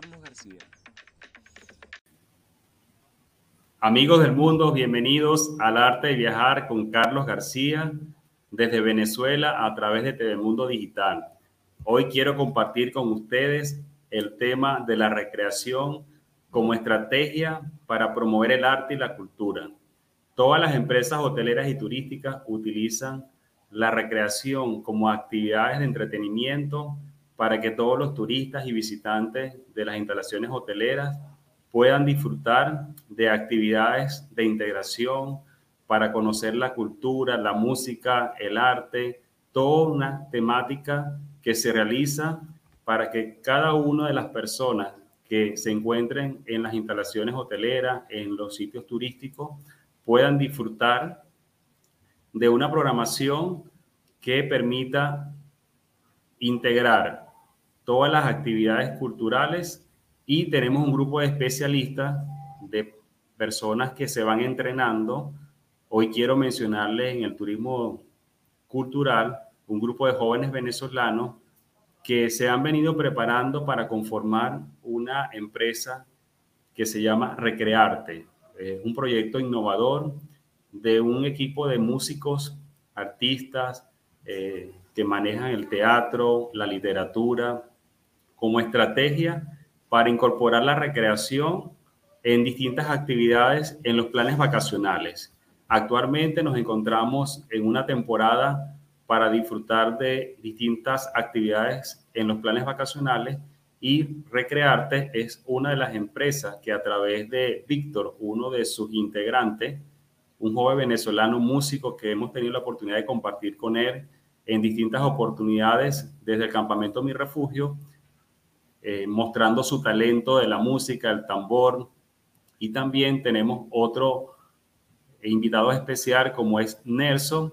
Carlos García. Amigos del mundo, bienvenidos al arte de viajar con Carlos García desde Venezuela a través de Telemundo Digital. Hoy quiero compartir con ustedes el tema de la recreación como estrategia para promover el arte y la cultura. Todas las empresas hoteleras y turísticas utilizan la recreación como actividades de entretenimiento para que todos los turistas y visitantes de las instalaciones hoteleras puedan disfrutar de actividades de integración para conocer la cultura, la música, el arte, toda una temática que se realiza para que cada una de las personas que se encuentren en las instalaciones hoteleras, en los sitios turísticos, puedan disfrutar de una programación que permita integrar todas las actividades culturales y tenemos un grupo de especialistas, de personas que se van entrenando. Hoy quiero mencionarles en el turismo cultural un grupo de jóvenes venezolanos que se han venido preparando para conformar una empresa que se llama Recrearte. Es un proyecto innovador de un equipo de músicos, artistas eh, que manejan el teatro, la literatura, como estrategia para incorporar la recreación en distintas actividades en los planes vacacionales. Actualmente nos encontramos en una temporada para disfrutar de distintas actividades en los planes vacacionales y Recrearte es una de las empresas que a través de Víctor, uno de sus integrantes, un joven venezolano músico que hemos tenido la oportunidad de compartir con él en distintas oportunidades desde el campamento Mi Refugio, eh, mostrando su talento de la música, el tambor. Y también tenemos otro invitado especial como es Nelson,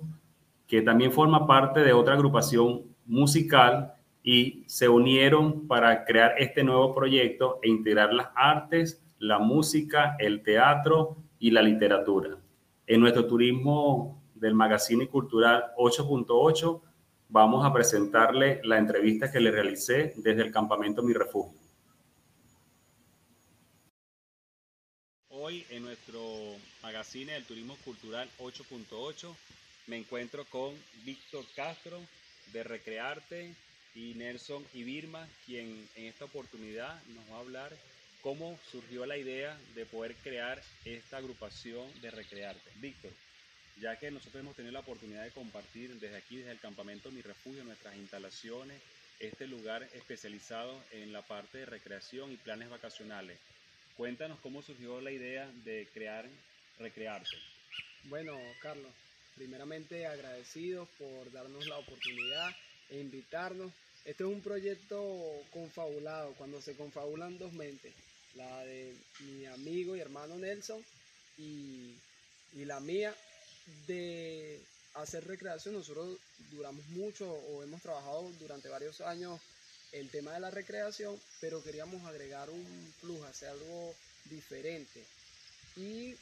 que también forma parte de otra agrupación musical y se unieron para crear este nuevo proyecto e integrar las artes, la música, el teatro y la literatura. En nuestro turismo del Magazine Cultural 8.8 vamos a presentarle la entrevista que le realicé desde el campamento Mi Refugio. Hoy en nuestro magazine del Turismo Cultural 8.8 me encuentro con Víctor Castro de Recrearte y Nelson Ibirma, quien en esta oportunidad nos va a hablar cómo surgió la idea de poder crear esta agrupación de Recrearte. Víctor, ya que nosotros hemos tenido la oportunidad de compartir desde aquí, desde el campamento Mi Refugio, nuestras instalaciones, este lugar especializado en la parte de recreación y planes vacacionales. Cuéntanos cómo surgió la idea de crear Recrearte. Bueno, Carlos, primeramente agradecidos por darnos la oportunidad e invitarnos. Este es un proyecto confabulado, cuando se confabulan dos mentes, la de mi amigo y hermano Nelson y, y la mía, de hacer recreación, nosotros duramos mucho o hemos trabajado durante varios años el tema de la recreación, pero queríamos agregar un plus, hacer algo diferente. Y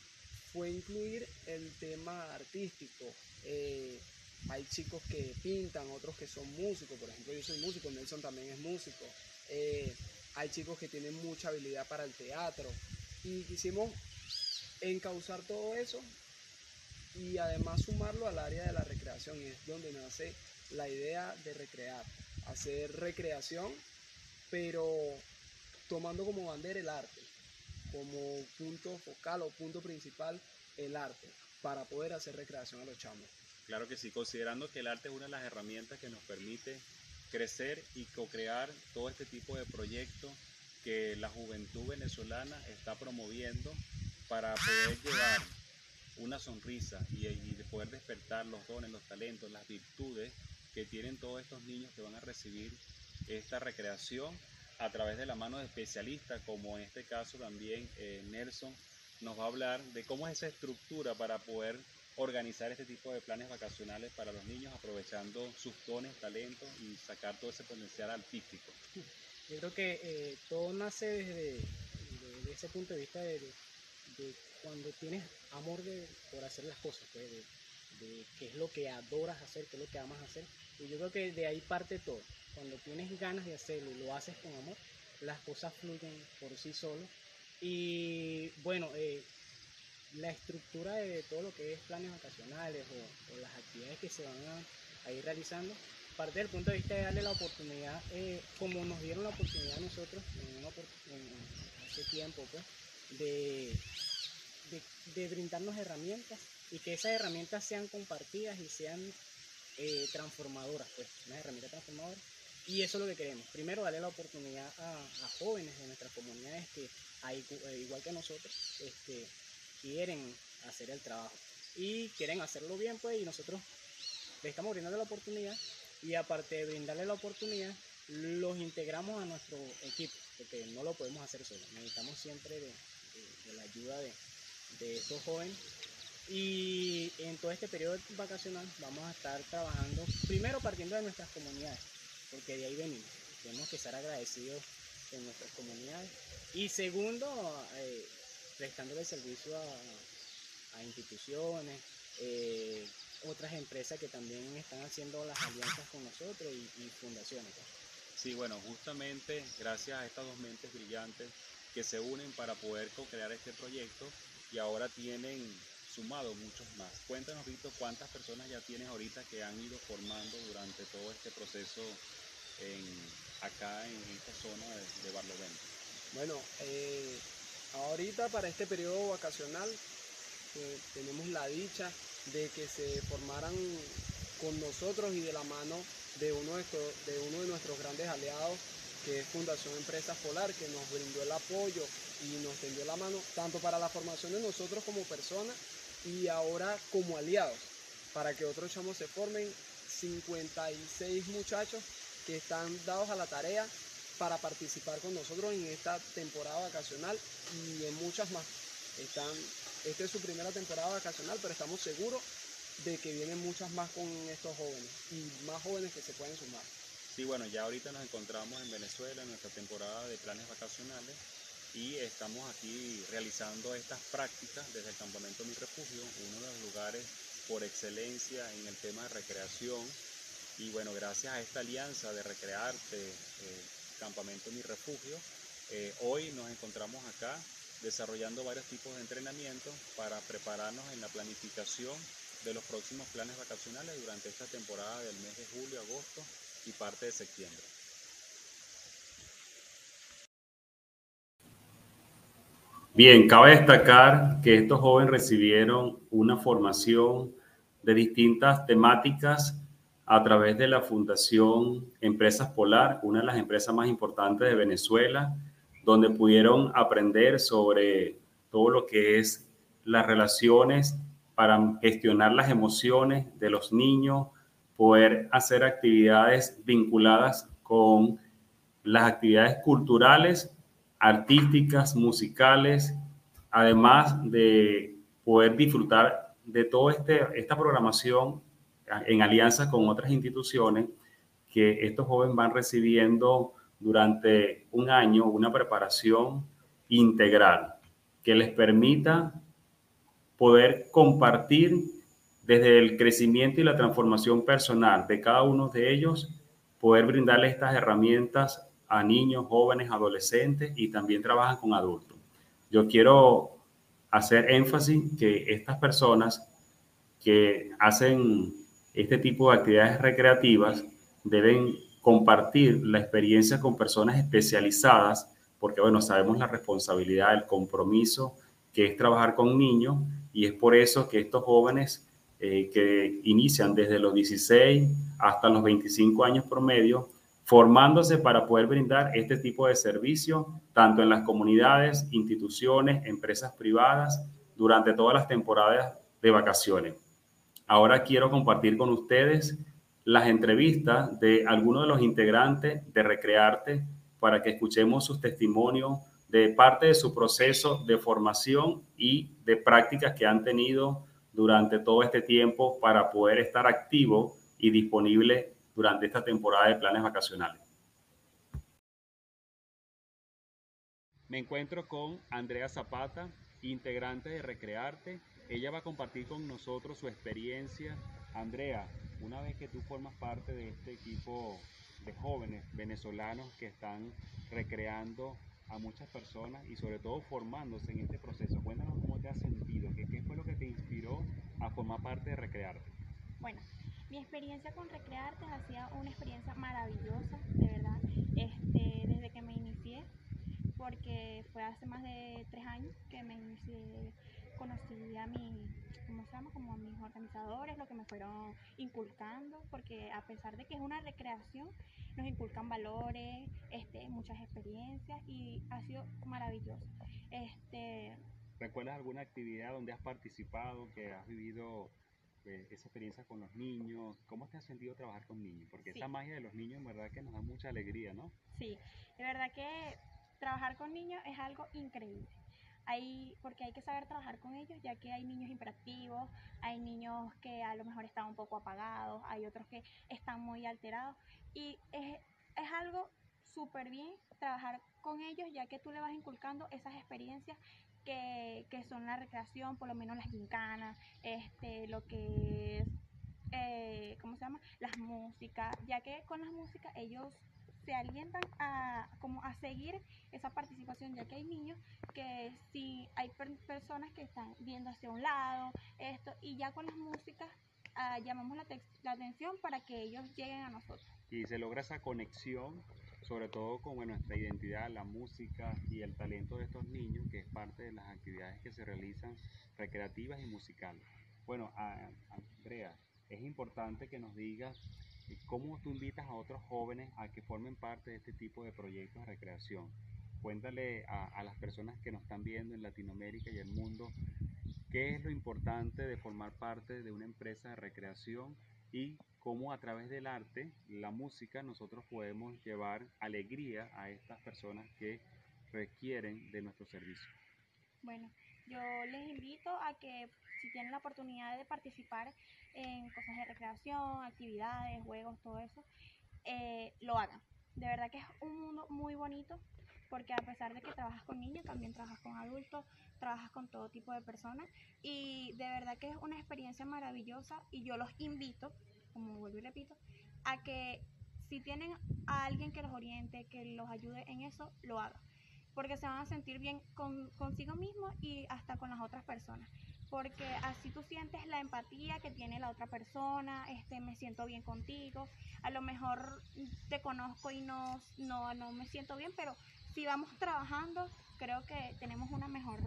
fue incluir el tema artístico. Eh, hay chicos que pintan, otros que son músicos, por ejemplo yo soy músico, Nelson también es músico. Eh, hay chicos que tienen mucha habilidad para el teatro y quisimos encauzar todo eso y además sumarlo al área de la recreación y es donde nace la idea de recrear, hacer recreación, pero tomando como bandera el arte, como punto focal o punto principal el arte, para poder hacer recreación a los chamos. Claro que sí, considerando que el arte es una de las herramientas que nos permite crecer y co-crear todo este tipo de proyectos que la juventud venezolana está promoviendo para poder llevar una sonrisa y, de poder despertar los dones, los talentos, las virtudes que tienen todos estos niños que van a recibir esta recreación a través de la mano de especialistas, como en este caso también eh, Nelson nos va a hablar de cómo es esa estructura para poder organizar este tipo de planes vacacionales para los niños, aprovechando sus dones, talentos y sacar todo ese potencial artístico. Yo creo que eh, todo nace desde, ese punto de vista de, cuando tienes amor de, por hacer las cosas, pues, de, qué es lo que adoras hacer, qué es lo que amas hacer. Y yo creo que de ahí parte todo. cuando tienes ganas de hacerlo y lo haces con amor, las cosas fluyen por sí solos. Y bueno, eh, la estructura de todo lo que es planes vacacionales o, las actividades que se van a, ir realizando, parte del punto de vista de darle la oportunidad, eh, como nos dieron la oportunidad a nosotros en, hace tiempo, pues, de, de, brindarnos herramientas y que esas herramientas sean compartidas y sean eh, transformadoras, pues, unas herramientas transformadoras. Y eso es lo que queremos. Primero, darle la oportunidad a, jóvenes de nuestras comunidades que, eh, igual que nosotros, este, quieren hacer el trabajo y quieren hacerlo bien, pues, y nosotros les estamos brindando la oportunidad y aparte de brindarle la oportunidad, los integramos a nuestro equipo, porque no lo podemos hacer solo, necesitamos siempre de, la ayuda de, de estos jóvenes y en todo este periodo vacacional vamos a estar trabajando, primero partiendo de nuestras comunidades, porque de ahí venimos, tenemos que estar agradecidos en nuestras comunidades. Y segundo, eh, prestándole servicio a, instituciones, eh, otras empresas que también están haciendo las alianzas con nosotros y, fundaciones. Sí, bueno, justamente gracias a estas dos mentes brillantes que se unen para poder co-crear este proyecto y ahora tienen sumado muchos más. Cuéntanos, Víctor, cuántas personas ya tienes ahorita que han ido formando durante todo este proceso acá en esta zona de, de Barlovento. Bueno, eh, Ahorita para este periodo vacacional eh, tenemos la dicha de que se formaran con nosotros y de la mano de uno de nuestros grandes aliados, que es Fundación Empresas Polar, que nos brindó el apoyo y nos tendió la mano tanto para la formación de nosotros como personas y ahora como aliados, para que otros chamos se formen 56 muchachos que están dados a la tarea para participar con nosotros en esta temporada vacacional y en muchas más. Están, esta es su primera temporada vacacional, pero estamos seguros de que vienen muchas más con estos jóvenes y más jóvenes que se pueden sumar. Sí, bueno, ya ahorita nos encontramos en Venezuela en nuestra temporada de planes vacacionales y estamos aquí realizando estas prácticas desde el campamento Mi Refugio, uno de los lugares por excelencia en el tema de recreación. Y bueno, gracias a esta alianza de Recrearte, eh, Campamento Mi Refugio. Eh, hoy nos encontramos acá desarrollando varios tipos de entrenamientos para prepararnos en la planificación de los próximos planes vacacionales durante esta temporada del mes de julio, agosto y parte de septiembre. Bien, cabe destacar que estos jóvenes recibieron una formación de distintas temáticas a través de la Fundación Empresas Polar, una de las empresas más importantes de Venezuela, donde pudieron aprender sobre todo lo que es las relaciones para gestionar las emociones de los niños, poder hacer actividades vinculadas con las actividades culturales, artísticas, musicales, además de poder disfrutar de toda este, esta programación en alianza con otras instituciones que estos jóvenes van recibiendo durante un año una preparación integral que les permita poder compartir desde el crecimiento y la transformación personal de cada uno de ellos, poder brindarles estas herramientas a niños, jóvenes, adolescentes y también trabajan con adultos. Yo quiero hacer énfasis que estas personas que hacen este tipo de actividades recreativas deben compartir la experiencia con personas especializadas, porque bueno, sabemos la responsabilidad, el compromiso que es trabajar con niños y es por eso que estos jóvenes eh, que inician desde los 16 hasta los 25 años promedio, formándose para poder brindar este tipo de servicio, tanto en las comunidades, instituciones, empresas privadas, durante todas las temporadas de vacaciones. Ahora quiero compartir con ustedes las entrevistas de algunos de los integrantes de Recrearte para que escuchemos sus testimonios de parte de su proceso de formación y de prácticas que han tenido durante todo este tiempo para poder estar activo y disponible durante esta temporada de planes vacacionales. Me encuentro con Andrea Zapata, integrante de Recrearte ella va a compartir con nosotros su experiencia. Andrea, una vez que tú formas parte de este equipo de jóvenes venezolanos que están recreando a muchas personas y sobre todo formándose en este proceso. Cuéntanos cómo te has sentido, qué, fue lo que te inspiró a formar parte de Recrearte. Bueno, mi experiencia con Recrearte ha sido una experiencia maravillosa, de verdad, este, desde que me inicié, porque fue hace más de tres años que me inicié, conocí a mi, ¿cómo se llama? Como a mis organizadores, lo que me fueron inculcando, porque a pesar de que es una recreación, nos inculcan valores, este, muchas experiencias y ha sido maravilloso. Este, ¿Recuerdas alguna actividad donde has participado, que has vivido eh, esa experiencia con los niños? ¿Cómo te has sentido trabajar con niños? Porque Sí. esa magia de los niños en verdad que nos da mucha alegría, ¿no? Sí, de verdad que trabajar con niños es algo increíble. Hay, porque hay que saber trabajar con ellos, ya que hay niños hiperactivos, hay niños que a lo mejor están un poco apagados, hay otros que están muy alterados. Y es, es algo súper bien trabajar con ellos, ya que tú le vas inculcando esas experiencias que, que son la recreación, por lo menos las gincanas, este, lo que es, eh, ¿cómo se llama? Las músicas, ya que con las músicas ellos se alientan a, como a seguir esa participación, ya que hay niños que si hay per- personas que están viendo hacia un lado, esto, y ya con las músicas ah, llamamos la, la atención para que ellos lleguen a nosotros. Y se logra esa conexión, sobre todo con nuestra identidad, la música y el talento de estos niños, que es parte de las actividades que se realizan recreativas y musicales. Bueno, a- Andrea, es importante que nos digas cómo tú invitas a otros jóvenes a que formen parte de este tipo de proyectos de recreación. Cuéntale a, a las personas que nos están viendo en Latinoamérica y el mundo qué es lo importante de formar parte de una empresa de recreación y cómo a través del arte, la música, nosotros podemos llevar alegría a estas personas que requieren de nuestro servicio. Bueno, yo les invito a que si tienen la oportunidad de participar en cosas de recreación, actividades, juegos, todo eso, eh, lo hagan. De verdad que es un mundo muy bonito porque a pesar de que trabajas con niños, también trabajas con adultos, trabajas con todo tipo de personas y de verdad que es una experiencia maravillosa y yo los invito, como vuelvo y repito, a que si tienen a alguien que los oriente, que los ayude en eso, lo hagan porque se van a sentir bien con, consigo mismo y hasta con las otras personas. Porque así tú sientes la empatía que tiene la otra persona, este, me siento bien contigo, a lo mejor te conozco y no, no, no me siento bien, pero si vamos trabajando, creo que tenemos una mejor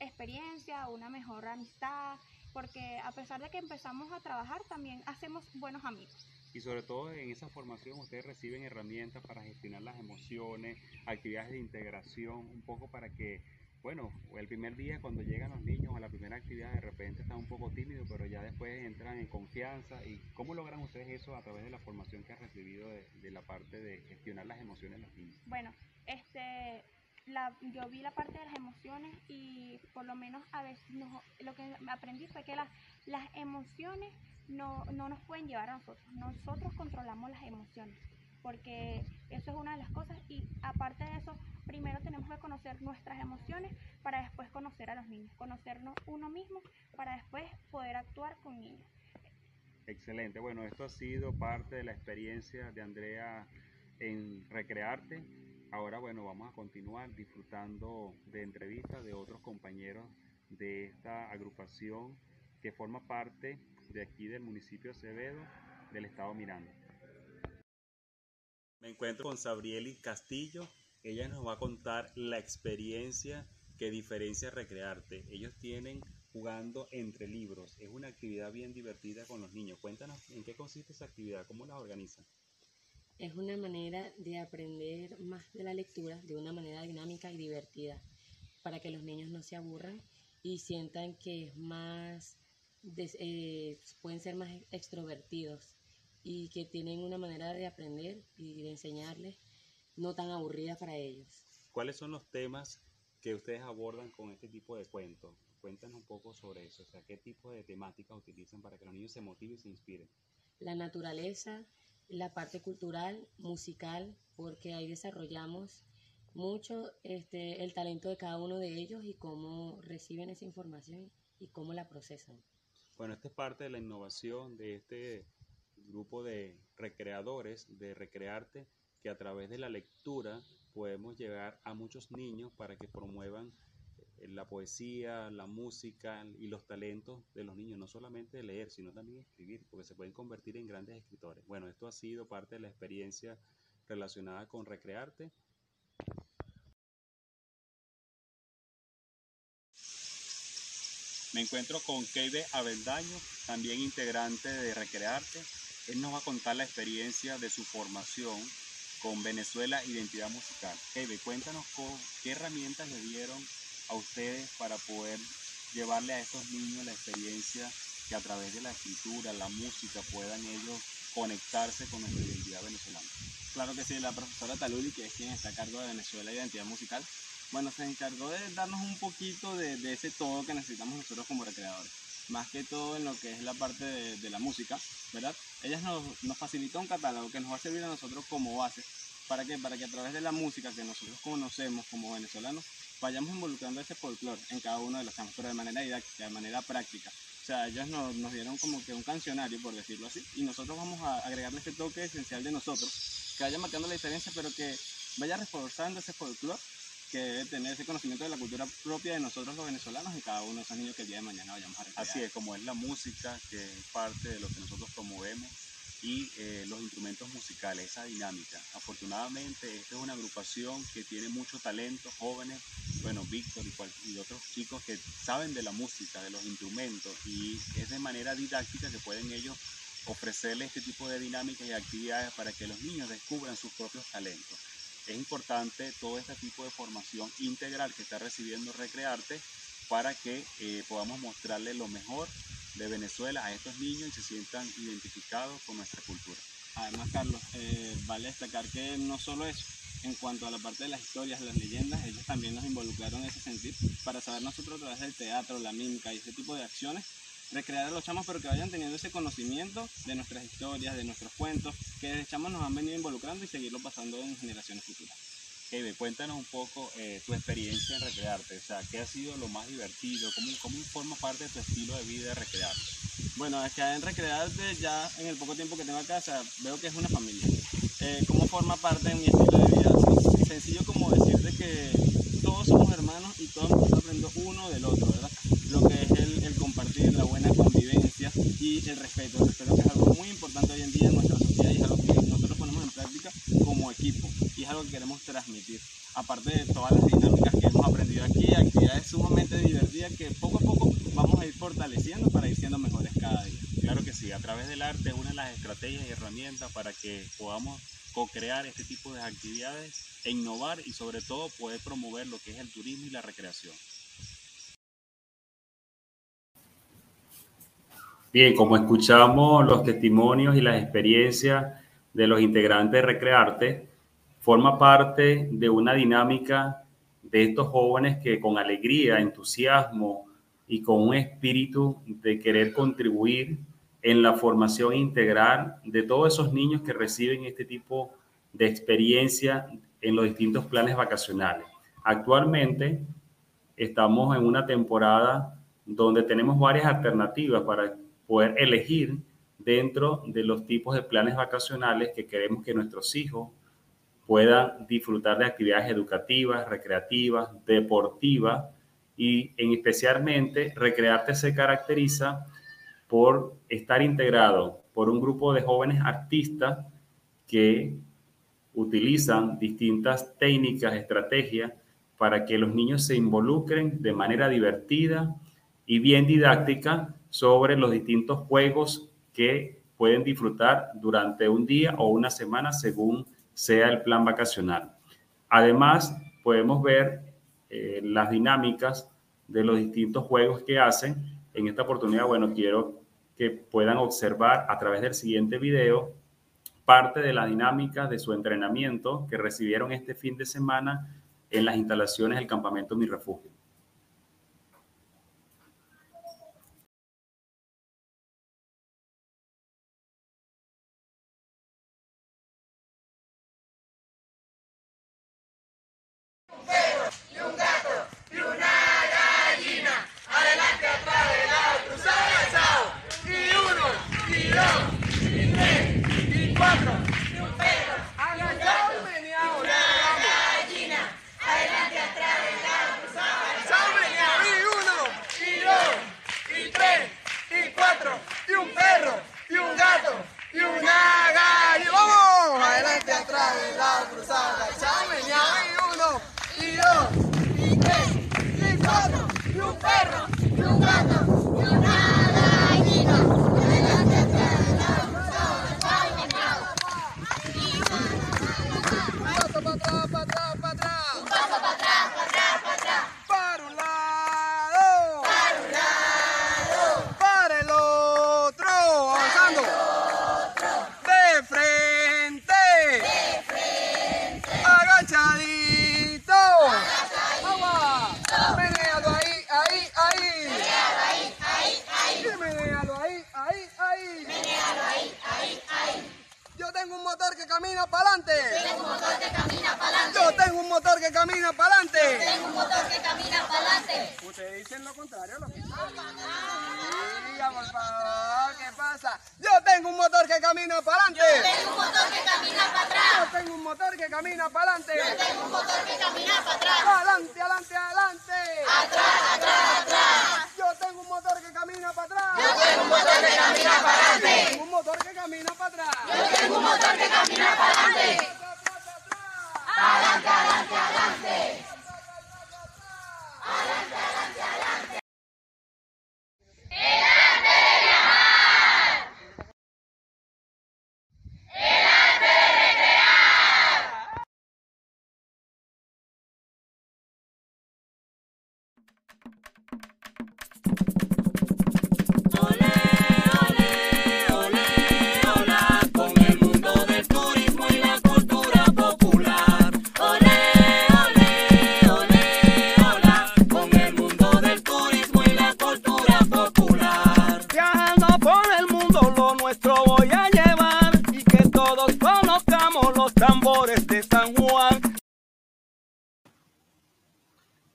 experiencia, una mejor amistad, porque a pesar de que empezamos a trabajar, también hacemos buenos amigos. Y sobre todo en esa formación ustedes reciben herramientas para gestionar las emociones, actividades de integración, un poco para que, bueno, el primer día cuando llegan los niños a la primera actividad de repente están un poco tímidos, pero ya después entran en confianza. ¿Y cómo logran ustedes eso a través de la formación que han recibido de, de la parte de gestionar las emociones de los niños? Bueno, este, la, yo vi la parte de las emociones y por lo menos a veces no- lo que aprendí fue que las, las emociones no, no nos pueden llevar a nosotros. Nosotros controlamos las emociones porque eso es una de las cosas y aparte de eso, primero tenemos que conocer nuestras emociones para después conocer a los niños, conocernos uno mismo para después poder actuar con niños. Excelente. Bueno, esto ha sido parte de la experiencia de Andrea en Recrearte. Ahora, bueno, vamos a continuar disfrutando de entrevistas de otros compañeros de esta agrupación que forma parte de aquí del municipio de Acevedo, del estado Miranda. Me encuentro con Sabrieli Castillo. Ella nos va a contar la experiencia que diferencia Recrearte. Ellos tienen jugando entre libros. Es una actividad bien divertida con los niños. Cuéntanos en qué consiste esa actividad, cómo la organizan. Es una manera de aprender más de la lectura de una manera dinámica y divertida, para que los niños no se aburran y sientan que es más, des- eh, pueden ser más extrovertidos y que tienen una manera de aprender y de enseñarles no tan aburrida para ellos. ¿Cuáles son los temas que ustedes abordan con este tipo de cuentos? Cuéntanos un poco sobre eso, o sea, qué tipo de temáticas utilizan para que los niños se motiven y se inspiren. La naturaleza, la parte cultural, musical, porque ahí desarrollamos mucho este, el talento de cada uno de ellos y cómo reciben esa información y cómo la procesan. Bueno, esta es parte de la innovación de este grupo de recreadores de Recrearte que a través de la lectura podemos llegar a muchos niños para que promuevan eh, la poesía, la música y los talentos de los niños, no solamente leer, sino también escribir, porque se pueden convertir en grandes escritores. Bueno, esto ha sido parte de la experiencia relacionada con Recrearte. Me encuentro con Keide Avendaño, también integrante de Recrearte. Él nos va a contar la experiencia de su formación con Venezuela Identidad Musical. Keide, cuéntanos qué herramientas le dieron a ustedes para poder llevarle a estos niños la experiencia que a través de la escritura, la música, puedan ellos conectarse con nuestra identidad venezolana. Claro que sí, la profesora Taluli, que es quien está a cargo de Venezuela Identidad Musical, bueno, se encargó de darnos un poquito de, ese todo que necesitamos nosotros como recreadores. Más que todo en lo que es la parte de, la música, ¿verdad? Ellas nos, nos un catálogo que nos va a servir a nosotros como base. ¿Para qué? Para que a través de la música que nosotros conocemos como venezolanos, vayamos involucrando ese folclore en cada uno de los campos, pero de manera didáctica, de manera práctica. O sea, ellos nos, dieron como que un cancionario, por decirlo así, y nosotros vamos a agregarle este toque esencial de nosotros, que vaya marcando la diferencia, pero que vaya reforzando ese folclore que debe tener ese conocimiento de la cultura propia de nosotros los venezolanos y cada uno de esos niños que el día de mañana vayamos a recrear. Así es, como es la música, que es parte de lo que nosotros promovemos, y eh, los instrumentos musicales, esa dinámica. Afortunadamente, esta es una agrupación que tiene mucho talento, jóvenes, bueno, Víctor y, y, otros chicos que saben de la música, de los instrumentos, y es de manera didáctica que pueden ellos ofrecerle este tipo de dinámicas y actividades para que los niños descubran sus propios talentos es importante todo este tipo de formación integral que está recibiendo Recrearte para que eh, podamos mostrarle lo mejor de Venezuela a estos niños y se sientan identificados con nuestra cultura. Además, Carlos, eh, vale destacar que no solo eso, en cuanto a la parte de las historias, las leyendas, ellos también nos involucraron en ese sentido para saber nosotros a través del teatro, la mímica y ese tipo de acciones recrear a los chamos, pero que vayan teniendo ese conocimiento de nuestras historias, de nuestros cuentos, que desde chamos nos han venido involucrando y seguirlo pasando en generaciones futuras. Kevin, cuéntanos un poco eh, tu experiencia en recrearte, o sea, ¿qué ha sido lo más divertido? ¿Cómo, ¿Cómo forma parte de tu estilo de vida de recrearte? Bueno, es que en recrearte ya en el poco tiempo que tengo acá, veo que es una familia. Eh, ¿Cómo forma parte de mi estilo de vida? Sencillo como decirte que todos somos hermanos y todos aprendiendo uno del otro, ¿verdad? Lo que es el, compartir, la buena convivencia y el respeto. El respeto que es algo muy importante hoy en día en nuestra sociedad y es algo que nosotros ponemos en práctica como equipo y es algo que queremos transmitir. Aparte de todas las dinámicas que hemos aprendido aquí, actividades sumamente divertidas que poco a poco vamos a ir fortaleciendo para ir siendo mejores cada día. Claro que sí, a través del arte es una de las estrategias y herramientas para que podamos co-crear este tipo de actividades e innovar y sobre todo poder promover lo que es el turismo y la recreación. Bien, como escuchamos los testimonios y las experiencias de los integrantes de Recrearte, forma parte de una dinámica de estos jóvenes que con alegría, entusiasmo y con un espíritu de querer contribuir en la formación integral de todos esos niños que reciben este tipo de experiencia en los distintos planes vacacionales. Actualmente estamos en una temporada donde tenemos varias alternativas para poder elegir dentro de los tipos de planes vacacionales que queremos que nuestros hijos puedan disfrutar de actividades educativas, recreativas, deportivas y en especialmente Recrearte se caracteriza por estar integrado por un grupo de jóvenes artistas que utilizan distintas técnicas, estrategias para que los niños se involucren de manera divertida y bien didáctica sobre los distintos juegos que pueden disfrutar durante un día o una semana según sea el plan vacacional. Además, podemos ver eh, las dinámicas de los distintos juegos que hacen. En esta oportunidad, bueno, quiero que puedan observar a través del siguiente video parte de la dinámica de su entrenamiento que recibieron este fin de semana en las instalaciones del campamento Mi Refugio.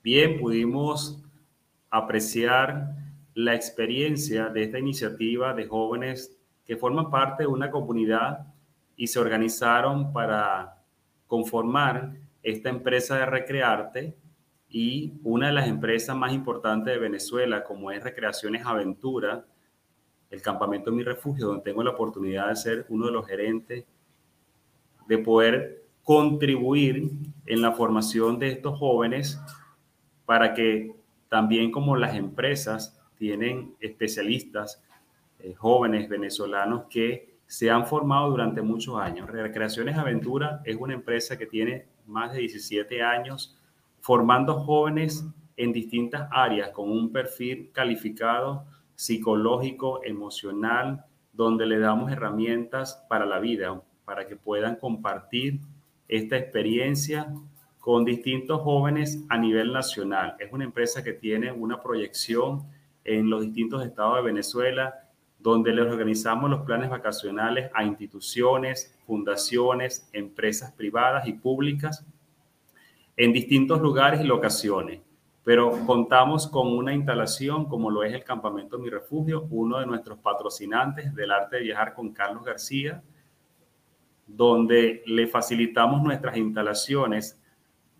Bien, pudimos apreciar la experiencia de esta iniciativa de jóvenes que forman parte de una comunidad y se organizaron para conformar esta empresa de Recrearte y una de las empresas más importantes de Venezuela, como es Recreaciones Aventura, el campamento Mi Refugio, donde tengo la oportunidad de ser uno de los gerentes, de poder contribuir en la formación de estos jóvenes para que también como las empresas tienen especialistas eh, jóvenes venezolanos que se han formado durante muchos años. Recreaciones Aventura es una empresa que tiene más de 17 años formando jóvenes en distintas áreas con un perfil calificado psicológico, emocional, donde le damos herramientas para la vida, para que puedan compartir esta experiencia con distintos jóvenes a nivel nacional. Es una empresa que tiene una proyección en los distintos estados de Venezuela, donde les organizamos los planes vacacionales a instituciones, fundaciones, empresas privadas y públicas en distintos lugares y locaciones. Pero contamos con una instalación como lo es el Campamento Mi Refugio, uno de nuestros patrocinantes del arte de viajar con Carlos García, donde le facilitamos nuestras instalaciones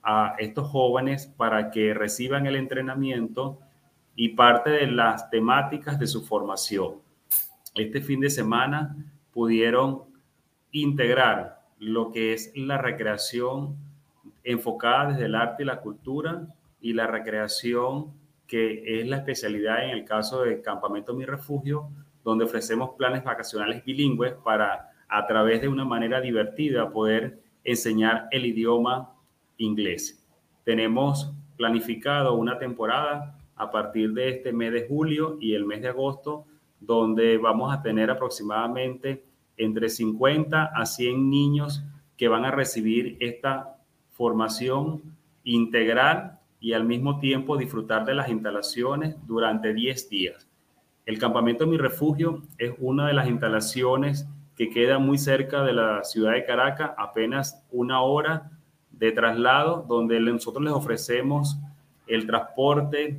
a estos jóvenes para que reciban el entrenamiento y parte de las temáticas de su formación. Este fin de semana pudieron integrar lo que es la recreación enfocada desde el arte y la cultura y la recreación que es la especialidad en el caso de Campamento Mi Refugio, donde ofrecemos planes vacacionales bilingües para a través de una manera divertida poder enseñar el idioma inglés. Tenemos planificado una temporada a partir de este mes de julio y el mes de agosto, donde vamos a tener aproximadamente entre 50 a 100 niños que van a recibir esta formación integral y al mismo tiempo disfrutar de las instalaciones durante 10 días. El campamento Mi Refugio es una de las instalaciones que queda muy cerca de la ciudad de Caracas, apenas una hora de traslado donde nosotros les ofrecemos el transporte,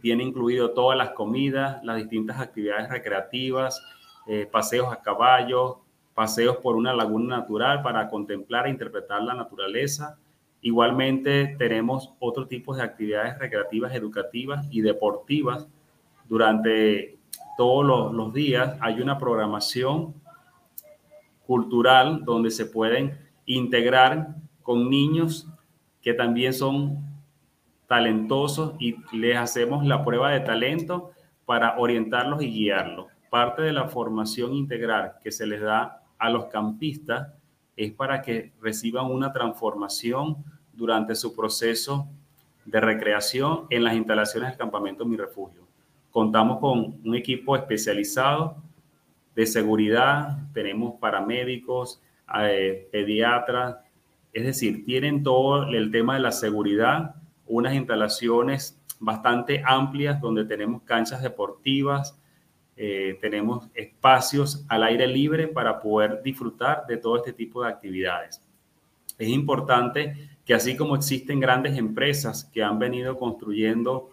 tiene incluido todas las comidas, las distintas actividades recreativas, eh, paseos a caballo, paseos por una laguna natural para contemplar e interpretar la naturaleza. Igualmente tenemos otro tipo de actividades recreativas, educativas y deportivas. Durante todos los, los días hay una programación cultural donde se pueden integrar con niños que también son talentosos y les hacemos la prueba de talento para orientarlos y guiarlos. Parte de la formación integral que se les da a los campistas es para que reciban una transformación durante su proceso de recreación en las instalaciones del campamento Mi Refugio. Contamos con un equipo especializado de seguridad, tenemos paramédicos, eh, pediatras, es decir, tienen todo el tema de la seguridad, unas instalaciones bastante amplias donde tenemos canchas deportivas, eh, tenemos espacios al aire libre para poder disfrutar de todo este tipo de actividades. Es importante que así como existen grandes empresas que han venido construyendo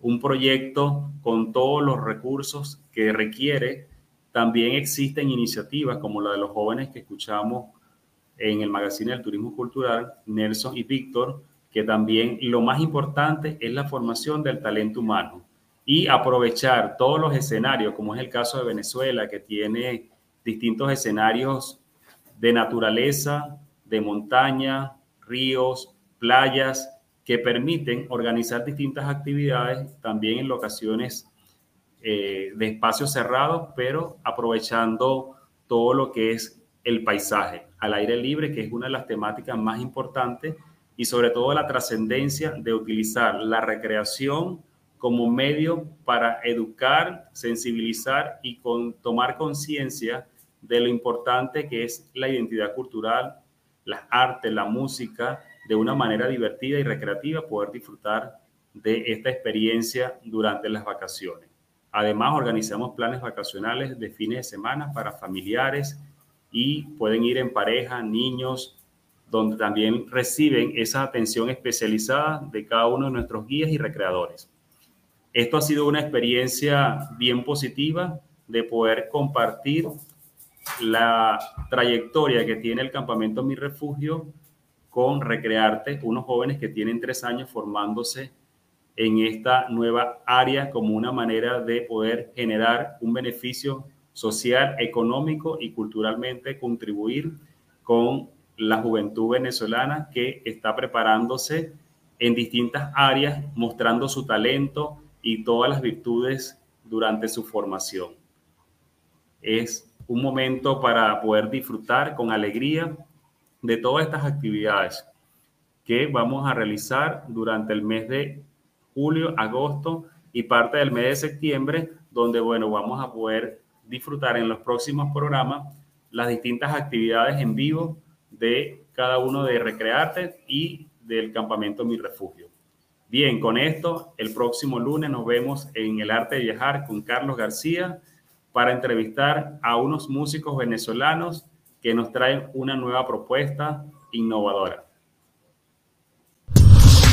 un proyecto con todos los recursos que requiere, también existen iniciativas como la de los jóvenes que escuchamos en el magazine del turismo cultural, Nelson y Víctor, que también lo más importante es la formación del talento humano y aprovechar todos los escenarios, como es el caso de Venezuela, que tiene distintos escenarios de naturaleza, de montaña, ríos, playas, que permiten organizar distintas actividades también en locaciones eh, de espacios cerrados, pero aprovechando todo lo que es el paisaje al aire libre, que es una de las temáticas más importantes, y sobre todo la trascendencia de utilizar la recreación como medio para educar, sensibilizar y tomar conciencia de lo importante que es la identidad cultural, las artes, la música, de una manera divertida y recreativa, poder disfrutar de esta experiencia durante las vacaciones. Además, organizamos planes vacacionales de fines de semana para familiares y pueden ir en pareja, niños, donde también reciben esa atención especializada de cada uno de nuestros guías y recreadores. Esto ha sido una experiencia bien positiva de poder compartir la trayectoria que tiene el campamento Mi Refugio con Recrearte, unos jóvenes que tienen tres años formándose en esta nueva área como una manera de poder generar un beneficio social, económico y culturalmente contribuir con la juventud venezolana que está preparándose en distintas áreas, mostrando su talento y todas las virtudes durante su formación. Es un momento para poder disfrutar con alegría de todas estas actividades que vamos a realizar durante el mes de julio, agosto y parte del mes de septiembre, donde, bueno, vamos a poder disfrutar en los próximos programas las distintas actividades en vivo de cada uno de Recrearte y del campamento Mi Refugio. Bien, con esto, el próximo lunes nos vemos en El Arte de Viajar con Carlos García para entrevistar a unos músicos venezolanos que nos traen una nueva propuesta innovadora.